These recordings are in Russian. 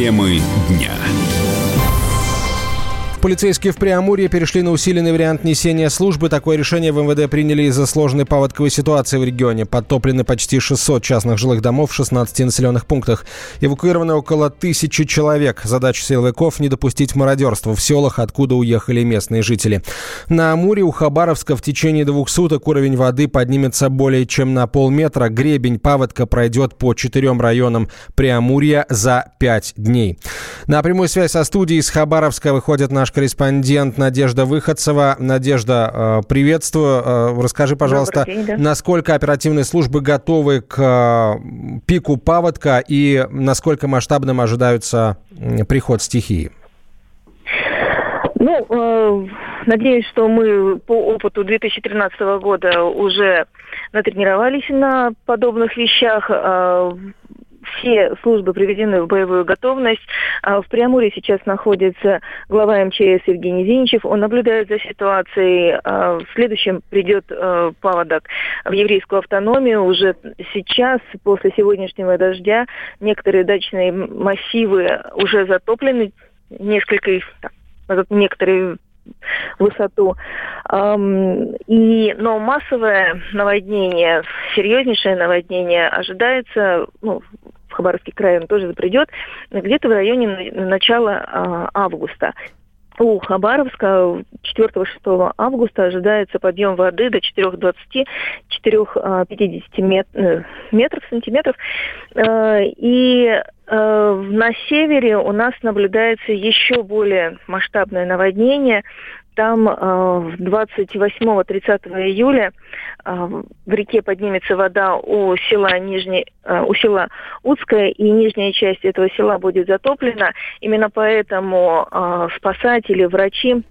Темы дня. Полицейские в Преамурье перешли на усиленный вариант несения службы. Такое решение в МВД приняли из-за сложной паводковой ситуации в регионе. Подтоплены почти 600 частных жилых домов в 16 населенных пунктах. Эвакуировано около тысячи человек. Задача силовиков – не допустить мародерства в селах, откуда уехали местные жители. На Амуре у Хабаровска в течение двух суток уровень воды поднимется более чем на полметра. Гребень паводка пройдет по четырем районам Преамурья за пять дней. На прямую связь со студией из Хабаровска выходит наш корреспондент Надежда Выходцева. Надежда, э, приветствую. Э, расскажи, пожалуйста, день, да. насколько оперативные службы готовы к э, пику паводка и насколько масштабным ожидается приход стихии? Ну, э, надеюсь, что мы по опыту 2013 года уже натренировались на подобных вещах. Э, все службы приведены в боевую готовность. А в Преамуре сейчас находится глава МЧС Евгений Зиничев. Он наблюдает за ситуацией. А в следующем придет э, паводок в еврейскую автономию. Уже сейчас, после сегодняшнего дождя, некоторые дачные массивы уже затоплены. Несколько их, некоторые высоту. И, но массовое наводнение, серьезнейшее наводнение ожидается ну, Хабаровский край он тоже придет, где-то в районе начала а, августа. У Хабаровска 4-6 августа ожидается подъем воды до 4,20-4,50 мет, э, метров, сантиметров. Э, и э, на севере у нас наблюдается еще более масштабное наводнение там 28-30 э, июля э, в реке поднимется вода у села Нижний, э, у села Удское, и нижняя часть этого села будет затоплена. Именно поэтому спасатели, врачи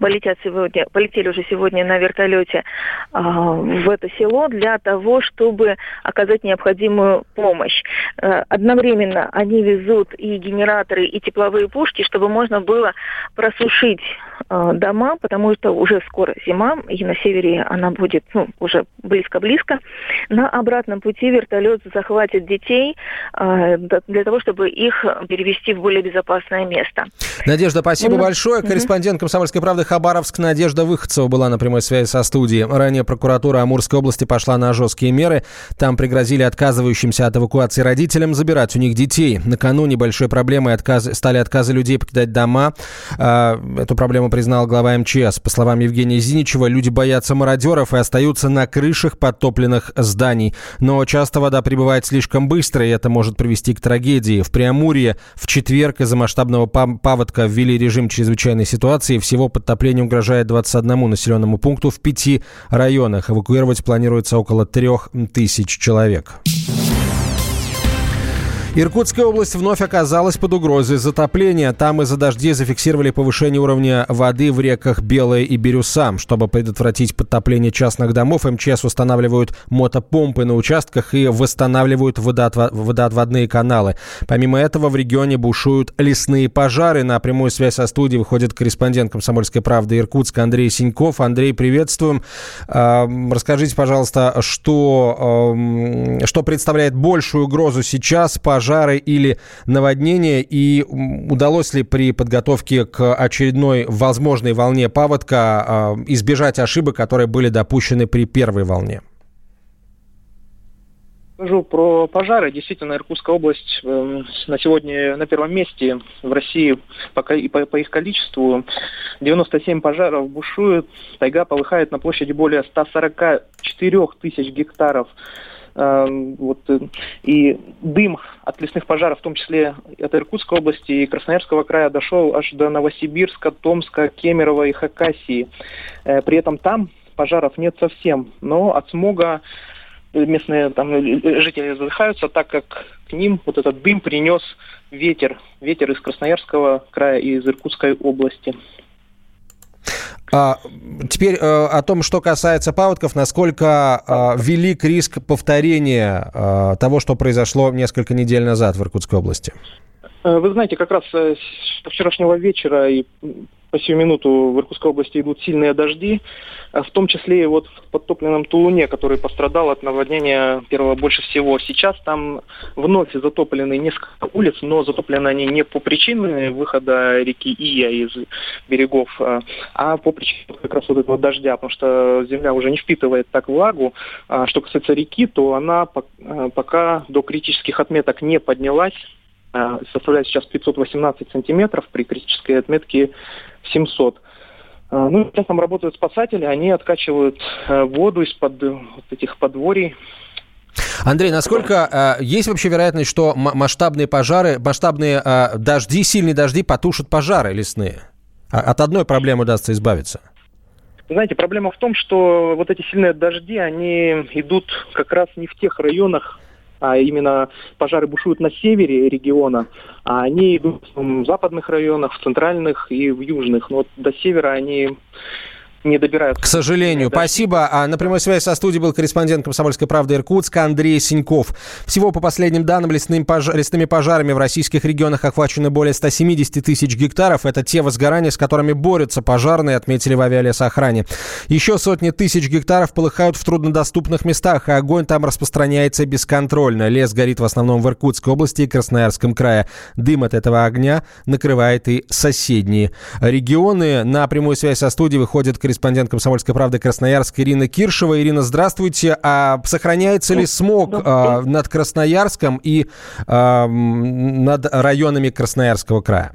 полетят сегодня, полетели уже сегодня на вертолете э, в это село для того, чтобы оказать необходимую помощь. Э, одновременно они везут и генераторы, и тепловые пушки, чтобы можно было просушить э, дома, потому что уже скоро зима, и на севере она будет ну, уже близко-близко. На обратном пути вертолет захватит детей э, для того, чтобы их перевести в более безопасное место. Надежда, спасибо ну, большое. Корреспондент «Комсомольской правды» Хабаровск Надежда Выходцева была на прямой связи со студией. Ранее прокуратура Амурской области пошла на жесткие меры. Там пригрозили отказывающимся от эвакуации родителям забирать у них детей. Накануне большой проблемой отказ... стали отказы людей покидать дома. А, эту проблему признал глава МЧС. По словам Евгения Зиничева, люди боятся мародеров и остаются на крышах подтопленных зданий. Но часто вода прибывает слишком быстро, и это может привести к трагедии. В Преамурье в четверг из-за масштабного паводка ввели режим чрезвычайной ситуации. Всего подтопление угрожает 21 населенному пункту в пяти районах. Эвакуировать планируется около трех тысяч человек. Иркутская область вновь оказалась под угрозой затопления. Там из-за дождей зафиксировали повышение уровня воды в реках Белая и Бирюса. Чтобы предотвратить подтопление частных домов, МЧС устанавливают мотопомпы на участках и восстанавливают водоотводные каналы. Помимо этого в регионе бушуют лесные пожары. На прямую связь со студией выходит корреспондент «Комсомольской правды» Иркутска Андрей Синьков. Андрей, приветствуем. Расскажите, пожалуйста, что, что представляет большую угрозу сейчас – пожар пожары или наводнения? И удалось ли при подготовке к очередной возможной волне паводка а, избежать ошибок, которые были допущены при первой волне? Скажу про пожары. Действительно, Иркутская область э, на сегодня на первом месте в России по, их количеству. 97 пожаров бушуют. Тайга полыхает на площади более 144 тысяч гектаров. Эм, вот, э, и дым от лесных пожаров, в том числе от Иркутской области и Красноярского края, дошел аж до Новосибирска, Томска, Кемерово и Хакасии. Э, при этом там пожаров нет совсем, но от смога местные там, жители задыхаются, так как к ним вот этот дым принес ветер, ветер из Красноярского края и из Иркутской области. А, теперь а, о том, что касается паводков, насколько а, велик риск повторения а, того, что произошло несколько недель назад в Иркутской области? Вы знаете, как раз с вчерашнего вечера и по сию минуту в Иркутской области идут сильные дожди, в том числе и вот в подтопленном Тулуне, который пострадал от наводнения первого больше всего. Сейчас там вновь затоплены несколько улиц, но затоплены они не по причине выхода реки Ия из берегов, а по причине как раз вот этого дождя, потому что земля уже не впитывает так влагу. А что касается реки, то она пока до критических отметок не поднялась, составляет сейчас 518 сантиметров при критической отметке 700. А, ну, сейчас там работают спасатели, они откачивают э, воду из-под вот этих подворий. Андрей, насколько э, есть вообще вероятность, что масштабные пожары, масштабные э, дожди, сильные дожди потушат пожары лесные? А, от одной проблемы удастся избавиться? Знаете, проблема в том, что вот эти сильные дожди, они идут как раз не в тех районах, а именно пожары бушуют на севере региона, а они идут в западных районах, в центральных и в южных. Но вот до севера они не добираются. К сожалению. Да. Спасибо. А на прямой связи со студией был корреспондент «Комсомольской правды» Иркутска Андрей Синьков. Всего, по последним данным, лесным пож... лесными пожарами в российских регионах охвачено более 170 тысяч гектаров. Это те возгорания, с которыми борются пожарные, отметили в авиалесоохране. Еще сотни тысяч гектаров полыхают в труднодоступных местах, а огонь там распространяется бесконтрольно. Лес горит в основном в Иркутской области и Красноярском крае. Дым от этого огня накрывает и соседние регионы. На прямую связь со студией выходит корреспондент корреспондент «Комсомольской правды» Красноярск Ирина Киршева. Ирина, здравствуйте. А сохраняется ли смог а, над Красноярском и а, над районами Красноярского края?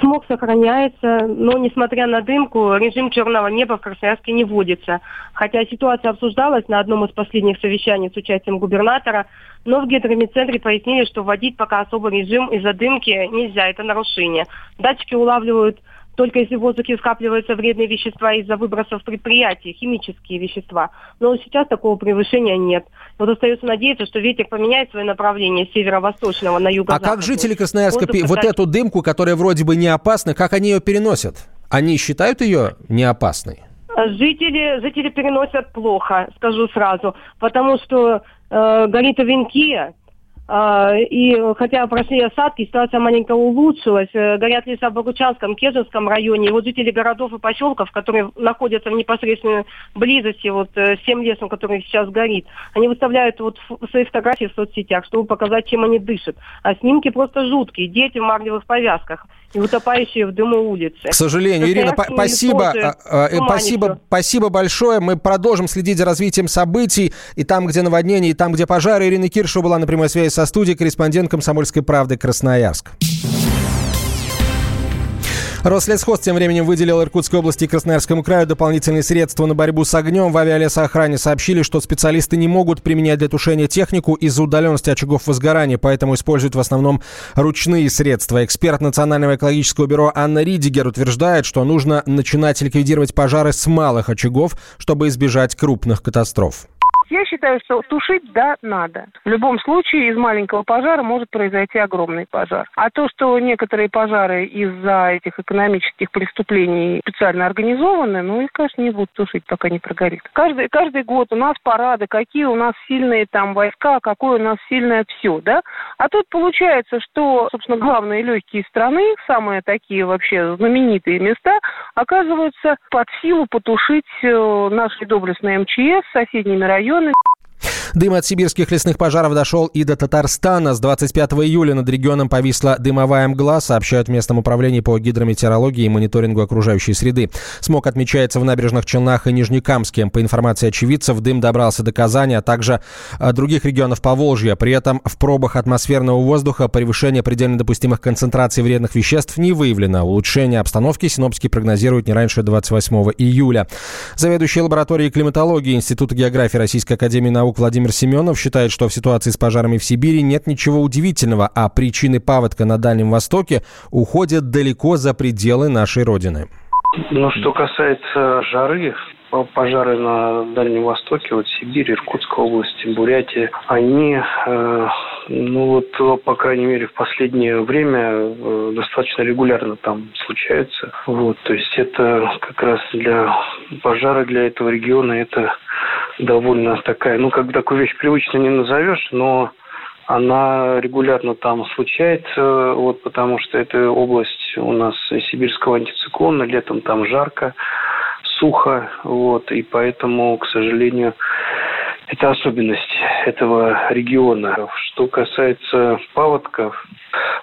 Смог сохраняется, но несмотря на дымку, режим черного неба в Красноярске не вводится. Хотя ситуация обсуждалась на одном из последних совещаний с участием губернатора, но в гидромедцентре пояснили, что вводить пока особый режим из-за дымки нельзя, это нарушение. Датчики улавливают только если в воздухе скапливаются вредные вещества из-за выбросов предприятий, химические вещества. Но сейчас такого превышения нет. Вот остается надеяться, что ветер поменяет свое направление с северо-восточного на юго А как жители Красноярска Воздух, вот эту дымку, которая вроде бы не опасна, как они ее переносят? Они считают ее не опасной? Жители, жители переносят плохо, скажу сразу, потому что э, горит Овенкия, а, и хотя прошли осадки, ситуация маленько улучшилась. Э, горят леса в Богучанском, Кежинском районе. И вот жители городов и поселков, которые находятся в непосредственной близости вот с тем лесом, который сейчас горит, они выставляют вот свои фотографии в соцсетях, чтобы показать, чем они дышат. А снимки просто жуткие. Дети в марлевых повязках и утопающие в дыму улицы. К сожалению, Ирина, спасибо, а, а, э, спасибо, спасибо большое. Мы продолжим следить за развитием событий и там, где наводнение, и там, где пожары. Ирина Киршева была на прямой связи со студией, корреспондент «Комсомольской правды» Красноярск. Рослесхоз тем временем выделил Иркутской области и Красноярскому краю дополнительные средства на борьбу с огнем. В авиалесоохране сообщили, что специалисты не могут применять для тушения технику из-за удаленности очагов возгорания, поэтому используют в основном ручные средства. Эксперт Национального экологического бюро Анна Ридигер утверждает, что нужно начинать ликвидировать пожары с малых очагов, чтобы избежать крупных катастроф. Я считаю, что тушить, да, надо. В любом случае из маленького пожара может произойти огромный пожар. А то, что некоторые пожары из-за этих экономических преступлений специально организованы, ну, их, конечно, не будут тушить, пока не прогорит. Каждый, каждый год у нас парады, какие у нас сильные там войска, какое у нас сильное все, да? А тут получается, что, собственно, главные легкие страны, самые такие вообще знаменитые места, оказываются под силу потушить э, наши доблестные МЧС соседними районами, районы. Дым от сибирских лесных пожаров дошел и до Татарстана. С 25 июля над регионом повисла дымовая мгла, сообщают в местном управлении по гидрометеорологии и мониторингу окружающей среды. Смог отмечается в набережных Челнах и Нижнекамске. По информации очевидцев, дым добрался до Казани, а также э, других регионов Поволжья. При этом в пробах атмосферного воздуха превышение предельно допустимых концентраций вредных веществ не выявлено. Улучшение обстановки синоптики прогнозируют не раньше 28 июля. Заведующий лабораторией климатологии Института географии Российской Академии Наук Владимир Владимир Семенов считает, что в ситуации с пожарами в Сибири нет ничего удивительного, а причины паводка на Дальнем Востоке уходят далеко за пределы нашей Родины. Ну, что касается жары, пожары на Дальнем Востоке, вот Сибирь, Иркутская область, Бурятия, они, э, ну вот, по крайней мере, в последнее время э, достаточно регулярно там случаются. Вот, то есть это как раз для пожара для этого региона это довольно такая, ну, как бы такую вещь привычно не назовешь, но она регулярно там случается, вот потому что это область у нас сибирского антициклона, летом там жарко, сухо, вот, и поэтому, к сожалению, это особенность этого региона. Что касается паводков,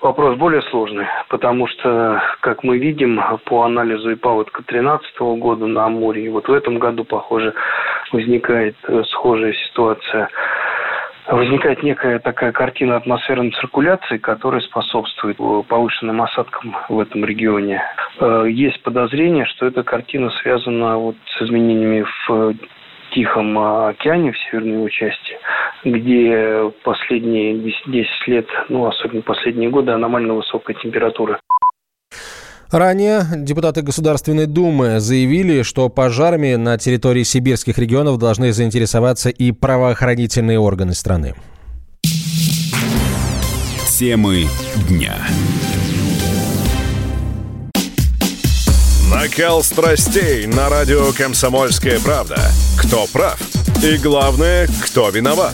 вопрос более сложный, потому что, как мы видим по анализу и паводка 2013 года на Амуре, и вот в этом году, похоже, возникает э, схожая ситуация возникает некая такая картина атмосферной циркуляции, которая способствует повышенным осадкам в этом регионе. Э, есть подозрение, что эта картина связана вот с изменениями в Тихом океане, в северной его части, где последние 10 лет, ну, особенно последние годы, аномально высокая температура. Ранее депутаты Государственной Думы заявили, что пожарами на территории сибирских регионов должны заинтересоваться и правоохранительные органы страны. Темы дня. Накал страстей на радио «Комсомольская правда». Кто прав? И главное, кто виноват?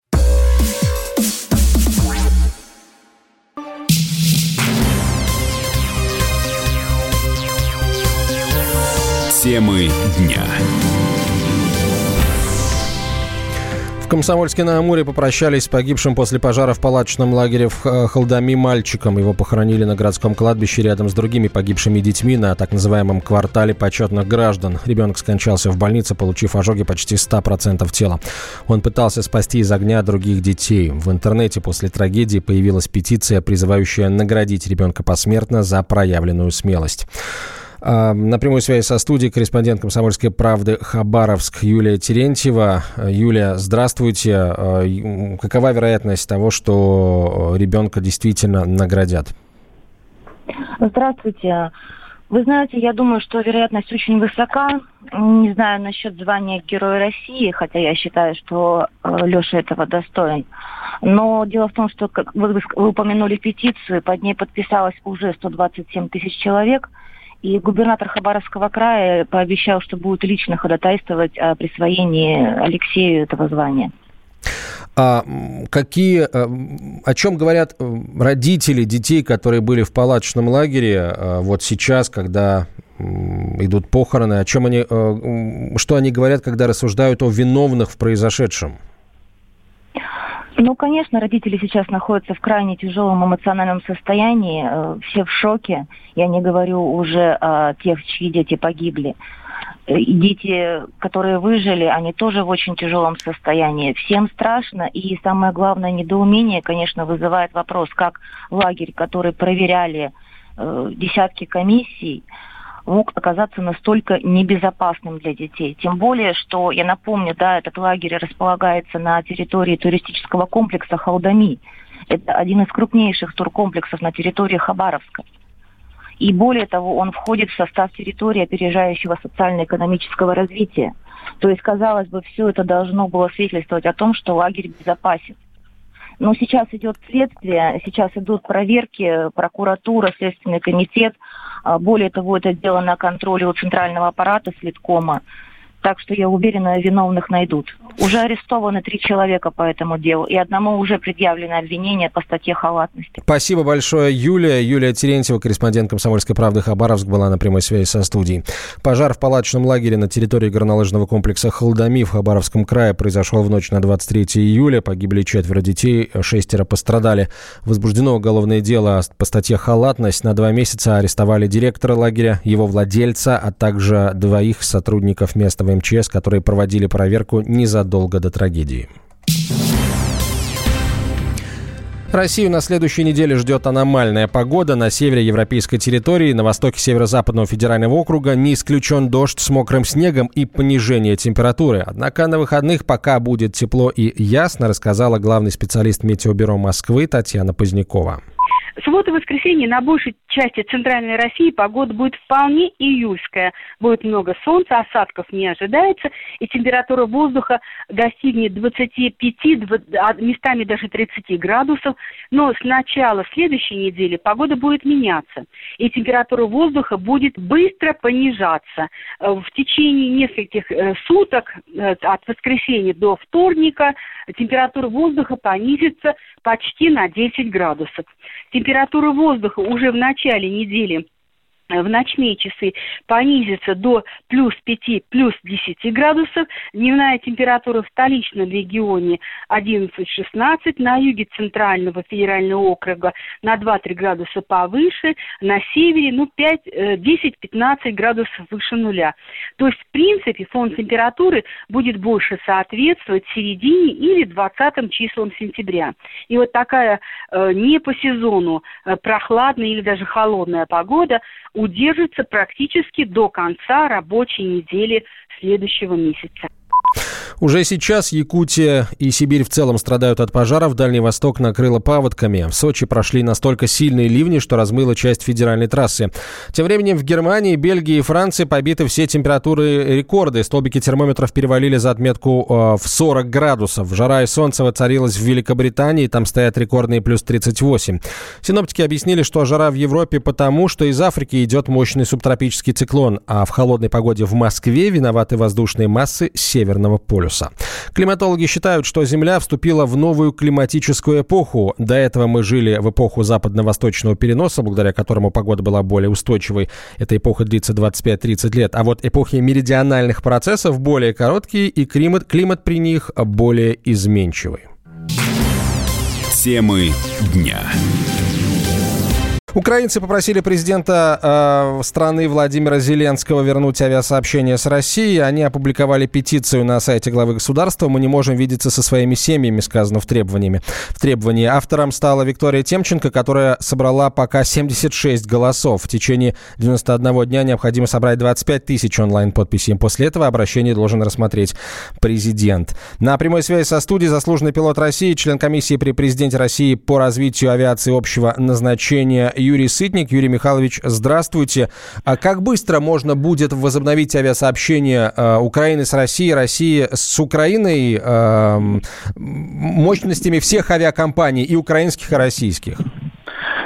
Темы дня. В Комсомольске на Амуре попрощались с погибшим после пожара в палаточном лагере в Халдами мальчиком. Его похоронили на городском кладбище рядом с другими погибшими детьми на так называемом квартале почетных граждан. Ребенок скончался в больнице, получив ожоги почти 100% тела. Он пытался спасти из огня других детей. В интернете после трагедии появилась петиция, призывающая наградить ребенка посмертно за проявленную смелость. На прямой связи со студией корреспондент «Комсомольской правды» Хабаровск Юлия Терентьева. Юлия, здравствуйте. А, какова вероятность того, что ребенка действительно наградят? Здравствуйте. Вы знаете, я думаю, что вероятность очень высока. Не знаю насчет звания Героя России, хотя я считаю, что э, Леша этого достоин. Но дело в том, что, как вы упомянули петицию, под ней подписалось уже 127 тысяч человек – и губернатор Хабаровского края пообещал, что будет лично ходатайствовать о присвоении Алексею этого звания. А какие, э, о чем говорят э, родители детей, которые были в палаточном лагере э, вот сейчас, когда идут похороны, о чем они, что они говорят, когда рассуждают о виновных в произошедшем? Ну, конечно, родители сейчас находятся в крайне тяжелом эмоциональном состоянии, э, все в шоке. Я не говорю уже о тех, чьи дети погибли. И дети, которые выжили, они тоже в очень тяжелом состоянии. Всем страшно, и самое главное, недоумение, конечно, вызывает вопрос, как лагерь, который проверяли э, десятки комиссий, мог оказаться настолько небезопасным для детей. Тем более, что, я напомню, да, этот лагерь располагается на территории туристического комплекса Халдами. Это один из крупнейших туркомплексов на территории Хабаровска. И более того, он входит в состав территории опережающего социально-экономического развития. То есть, казалось бы, все это должно было свидетельствовать о том, что лагерь безопасен. Но сейчас идет следствие, сейчас идут проверки, прокуратура, Следственный комитет. А, более того, это дело на контроле у центрального аппарата Следкома. Так что я уверена, виновных найдут. Уже арестованы три человека по этому делу, и одному уже предъявлено обвинение по статье халатности. Спасибо большое, Юлия. Юлия Терентьева, корреспондент «Комсомольской правды» Хабаровск, была на прямой связи со студией. Пожар в палаточном лагере на территории горнолыжного комплекса «Холдами» в Хабаровском крае произошел в ночь на 23 июля. Погибли четверо детей, шестеро пострадали. Возбуждено уголовное дело по статье «Халатность». На два месяца арестовали директора лагеря, его владельца, а также двоих сотрудников местного МЧС, которые проводили проверку незадолго до трагедии. Россию на следующей неделе ждет аномальная погода. На севере европейской территории, на востоке северо-западного федерального округа не исключен дождь с мокрым снегом и понижение температуры. Однако на выходных пока будет тепло и ясно, рассказала главный специалист Метеобюро Москвы Татьяна Позднякова. Суббота и воскресенье на большей части центральной России погода будет вполне июльская. Будет много солнца, осадков не ожидается, и температура воздуха достигнет 25, а местами даже 30 градусов. Но с начала следующей недели погода будет меняться, и температура воздуха будет быстро понижаться. Э, в течение нескольких э, суток э, от воскресенья до вторника температура воздуха понизится почти на 10 градусов. Температура воздуха уже в начале недели в ночные часы понизится до плюс 5, плюс 10 градусов. Дневная температура в столичном регионе 11-16, на юге центрального федерального округа на 2-3 градуса повыше, на севере ну 10-15 градусов выше нуля. То есть, в принципе, фон температуры будет больше соответствовать середине или 20 числам сентября. И вот такая э, не по сезону э, прохладная или даже холодная погода удержится практически до конца рабочей недели следующего месяца. Уже сейчас Якутия и Сибирь в целом страдают от пожаров. Дальний Восток накрыло паводками. В Сочи прошли настолько сильные ливни, что размыло часть федеральной трассы. Тем временем в Германии, Бельгии и Франции побиты все температуры рекорды. Столбики термометров перевалили за отметку э, в 40 градусов. Жара и солнце воцарилось в Великобритании. Там стоят рекордные плюс 38. Синоптики объяснили, что жара в Европе потому, что из Африки идет мощный субтропический циклон, а в холодной погоде в Москве виноваты воздушные массы Северного полюса полюса. Климатологи считают, что Земля вступила в новую климатическую эпоху. До этого мы жили в эпоху западно-восточного переноса, благодаря которому погода была более устойчивой. Эта эпоха длится 25-30 лет. А вот эпохи меридиональных процессов более короткие, и климат, климат при них более изменчивый. Темы дня. Украинцы попросили президента э, страны Владимира Зеленского вернуть авиасообщение с Россией. Они опубликовали петицию на сайте главы государства. Мы не можем видеться со своими семьями, сказано в требовании. В требовании автором стала Виктория Темченко, которая собрала пока 76 голосов. В течение 91 дня необходимо собрать 25 тысяч онлайн-подписей. После этого обращение должен рассмотреть президент. На прямой связи со студией заслуженный пилот России, член комиссии при президенте России по развитию авиации общего назначения Юрий Сытник. Юрий Михайлович, здравствуйте. А как быстро можно будет возобновить авиасообщение э, Украины с Россией, России с Украиной э, мощностями всех авиакомпаний, и украинских, и российских?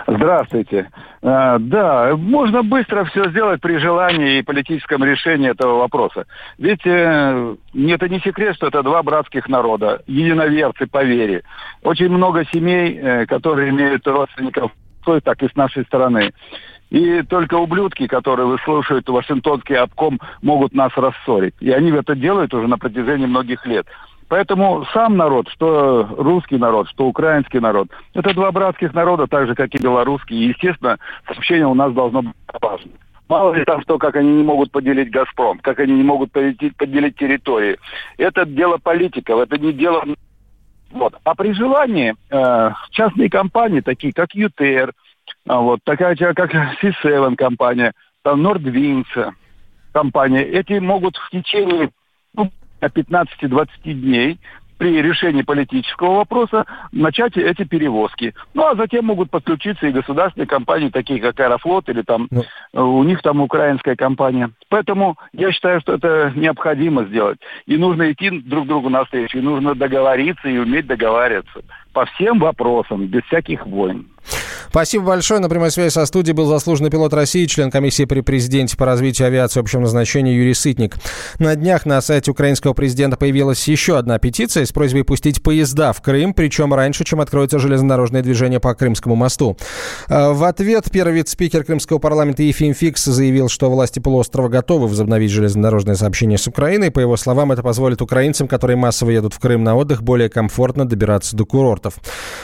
Здравствуйте. А, да, можно быстро все сделать при желании и политическом решении этого вопроса. Ведь э, это не секрет, что это два братских народа, единоверцы по вере. Очень много семей, э, которые имеют родственников той, так и с нашей стороны. И только ублюдки, которые выслушивают Вашингтонский обком, могут нас рассорить. И они это делают уже на протяжении многих лет. Поэтому сам народ, что русский народ, что украинский народ, это два братских народа, так же, как и белорусский. И, естественно, сообщение у нас должно быть важным. Мало ли там что, как они не могут поделить «Газпром», как они не могут поделить, поделить территории. Это дело политиков, это не дело... Вот. А при желании э, частные компании, такие как ЮТР, а вот, такая как C7 компания, там Nordwinds компания, эти могут в течение ну, 15-20 дней при решении политического вопроса начать эти перевозки. Ну, а затем могут подключиться и государственные компании, такие как Аэрофлот или там ну. Э, у них там украинская компания. Поэтому я считаю, что это необходимо сделать. И нужно идти друг другу навстречу, и нужно договориться и уметь договариваться по всем вопросам, без всяких войн. Спасибо большое. На прямой связи со студией был заслуженный пилот России, член комиссии при президенте по развитию авиации общего назначения Юрий Сытник. На днях на сайте украинского президента появилась еще одна петиция с просьбой пустить поезда в Крым, причем раньше, чем откроется железнодорожное движение по Крымскому мосту. Э, в ответ первый вице-спикер Крымского парламента Ефим Фикс заявил, что власти полуострова готовы возобновить железнодорожное сообщение с Украиной. По его словам, это позволит украинцам, которые массово едут в Крым на отдых, более комфортно добираться до курортов.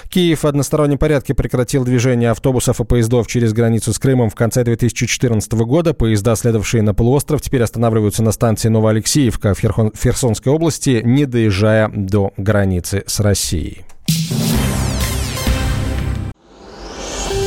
Киев в одностороннем порядке прекратил движение движения автобусов и поездов через границу с Крымом в конце 2014 года. Поезда, следовавшие на полуостров, теперь останавливаются на станции Новоалексеевка в Херсонской области, не доезжая до границы с Россией.